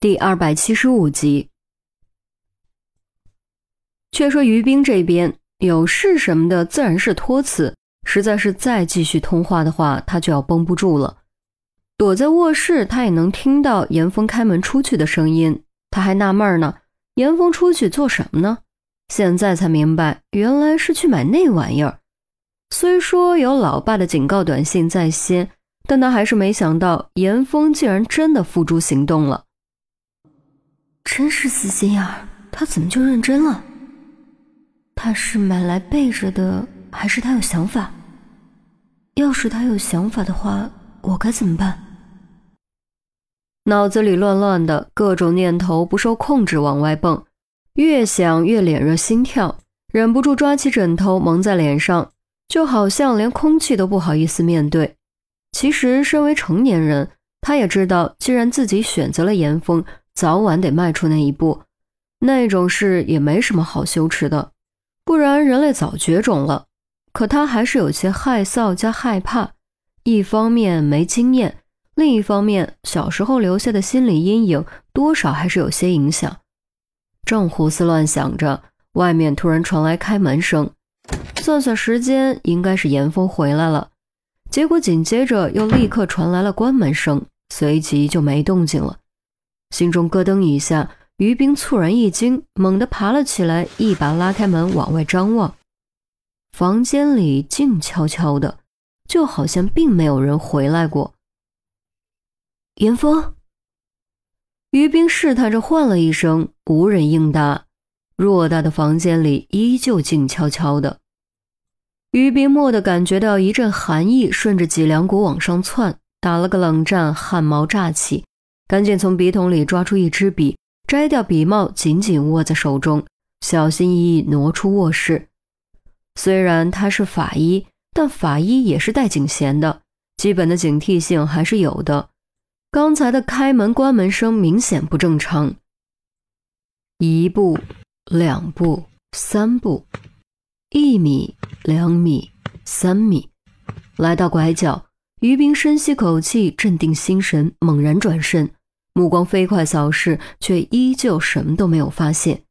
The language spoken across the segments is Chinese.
第二百七十五集。却说于冰这边有事什么的，自然是托辞。实在是再继续通话的话，他就要绷不住了。躲在卧室，他也能听到严峰开门出去的声音。他还纳闷呢，严峰出去做什么呢？现在才明白，原来是去买那玩意儿。虽说有老爸的警告短信在先，但他还是没想到严峰竟然真的付诸行动了。真是死心眼儿，他怎么就认真了？他是买来备着的，还是他有想法？要是他有想法的话，我该怎么办？脑子里乱乱的，各种念头不受控制往外蹦，越想越脸热心跳，忍不住抓起枕头蒙在脸上，就好像连空气都不好意思面对。其实，身为成年人，他也知道，既然自己选择了严峰。早晚得迈出那一步，那种事也没什么好羞耻的，不然人类早绝种了。可他还是有些害臊加害怕，一方面没经验，另一方面小时候留下的心理阴影多少还是有些影响。正胡思乱想着，外面突然传来开门声，算算时间，应该是严峰回来了。结果紧接着又立刻传来了关门声，随即就没动静了。心中咯噔一下，于冰猝然一惊，猛地爬了起来，一把拉开门往外张望。房间里静悄悄的，就好像并没有人回来过。严峰，于冰试探着唤了一声，无人应答。偌大的房间里依旧静悄悄的。于冰蓦地感觉到一阵寒意顺着脊梁骨往上窜，打了个冷战，汗毛乍起。赶紧从笔筒里抓出一支笔，摘掉笔帽，紧紧握在手中，小心翼翼挪出卧室。虽然他是法医，但法医也是带警衔的，基本的警惕性还是有的。刚才的开门关门声明显不正常。一步，两步，三步，一米，两米，三米，来到拐角，于冰深吸口气，镇定心神，猛然转身。目光飞快扫视，却依旧什么都没有发现。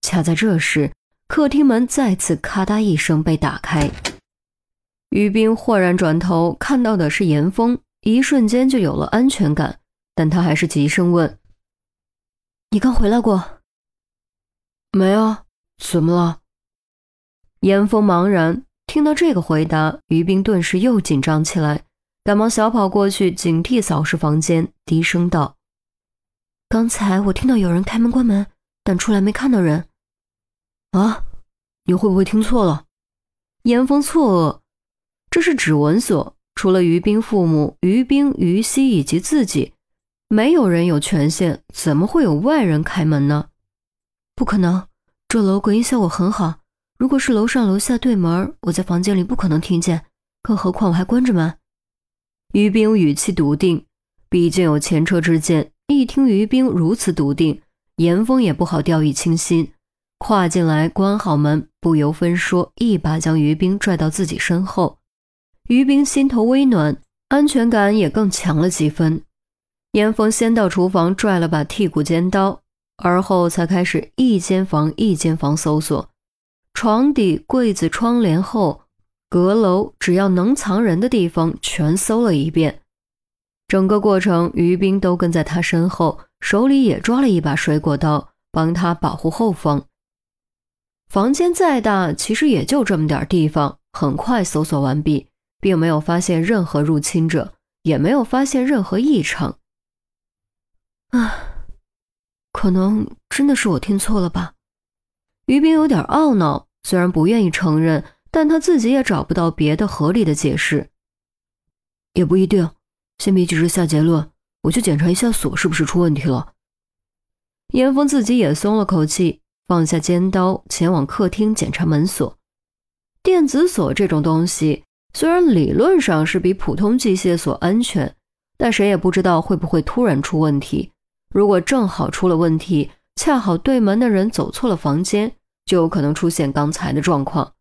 恰在这时，客厅门再次咔嗒一声被打开，于冰豁然转头，看到的是严峰，一瞬间就有了安全感。但他还是急声问：“你刚回来过？”“没啊，怎么了？”严峰茫然，听到这个回答，于冰顿时又紧张起来，赶忙小跑过去，警惕扫视房间，低声道。刚才我听到有人开门关门，但出来没看到人。啊，你会不会听错了？严峰错愕，这是指纹锁，除了于冰父母于冰、于西以及自己，没有人有权限，怎么会有外人开门呢？不可能，这楼隔音效果很好。如果是楼上楼下对门，我在房间里不可能听见，更何况我还关着门。于冰语气笃定，毕竟有前车之鉴。一听于冰如此笃定，严峰也不好掉以轻心，跨进来关好门，不由分说，一把将于冰拽到自己身后。于冰心头微暖，安全感也更强了几分。严峰先到厨房拽了把剔骨尖刀，而后才开始一间房一间房搜索，床底、柜子、窗帘后、阁楼，只要能藏人的地方全搜了一遍。整个过程，于冰都跟在他身后，手里也抓了一把水果刀，帮他保护后方。房间再大，其实也就这么点地方。很快搜索完毕，并没有发现任何入侵者，也没有发现任何异常。啊，可能真的是我听错了吧？于冰有点懊恼，虽然不愿意承认，但他自己也找不到别的合理的解释。也不一定。先别急着下结论，我去检查一下锁是不是出问题了。严峰自己也松了口气，放下尖刀，前往客厅检查门锁。电子锁这种东西，虽然理论上是比普通机械锁安全，但谁也不知道会不会突然出问题。如果正好出了问题，恰好对门的人走错了房间，就有可能出现刚才的状况。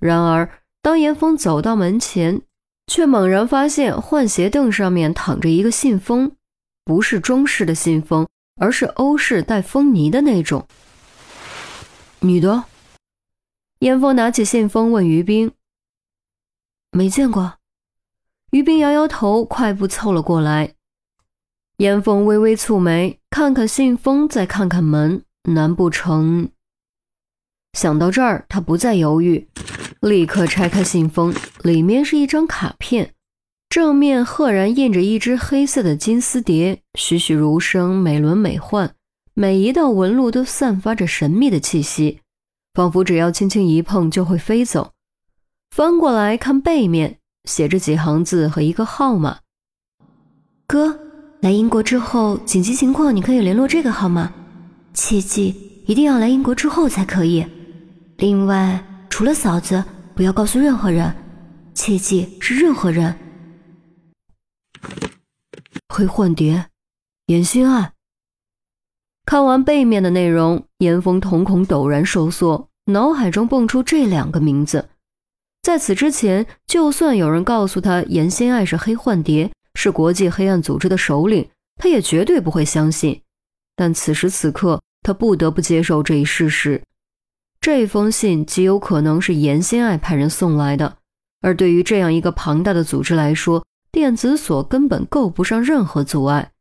然而，当严峰走到门前，却猛然发现，换鞋凳上面躺着一个信封，不是中式的信封，而是欧式带风泥的那种。女的？严峰拿起信封问于冰：“没见过。”于冰摇摇头，快步凑了过来。严峰微微蹙眉，看看信封，再看看门，难不成？想到这儿，他不再犹豫，立刻拆开信封，里面是一张卡片，正面赫然印着一只黑色的金丝蝶，栩栩如生，美轮美奂，每一道纹路都散发着神秘的气息，仿佛只要轻轻一碰就会飞走。翻过来看背面，写着几行字和一个号码：“哥。”来英国之后，紧急情况你可以联络这个号码，切记一定要来英国之后才可以。另外，除了嫂子，不要告诉任何人，切记是任何人。黑幻蝶，严心爱。看完背面的内容，严峰瞳孔陡然收缩，脑海中蹦出这两个名字。在此之前，就算有人告诉他严心爱是黑幻蝶。是国际黑暗组织的首领，他也绝对不会相信。但此时此刻，他不得不接受这一事实：这封信极有可能是严心爱派人送来的。而对于这样一个庞大的组织来说，电子锁根本够不上任何阻碍。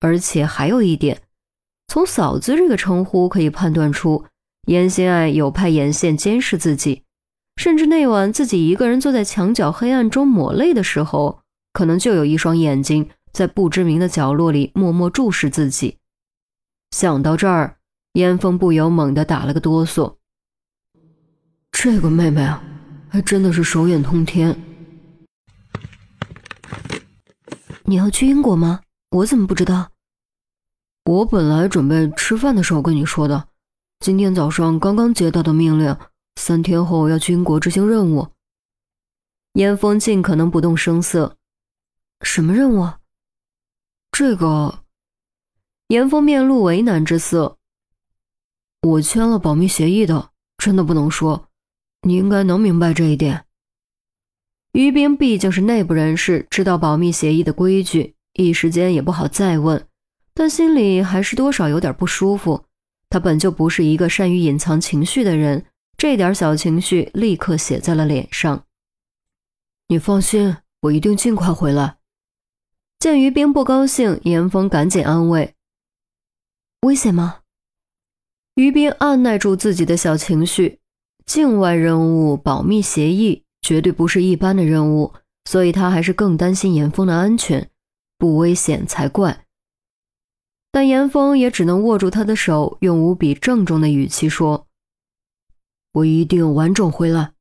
而且还有一点，从“嫂子”这个称呼可以判断出，严心爱有派眼线监视自己，甚至那晚自己一个人坐在墙角黑暗中抹泪的时候。可能就有一双眼睛在不知名的角落里默默注视自己。想到这儿，严峰不由猛地打了个哆嗦。这个妹妹啊，还真的是手眼通天。你要去英国吗？我怎么不知道？我本来准备吃饭的时候跟你说的。今天早上刚刚接到的命令，三天后要去英国执行任务。严峰尽可能不动声色。什么任务？这个，严峰面露为难之色。我签了保密协议的，真的不能说。你应该能明白这一点。于冰毕竟是内部人士，知道保密协议的规矩，一时间也不好再问，但心里还是多少有点不舒服。他本就不是一个善于隐藏情绪的人，这点小情绪立刻写在了脸上。你放心，我一定尽快回来。见于冰不高兴，严峰赶紧安慰：“危险吗？”于冰按耐住自己的小情绪，境外任务保密协议绝对不是一般的任务，所以他还是更担心严峰的安全，不危险才怪。但严峰也只能握住他的手，用无比郑重的语气说：“我一定完整回来。”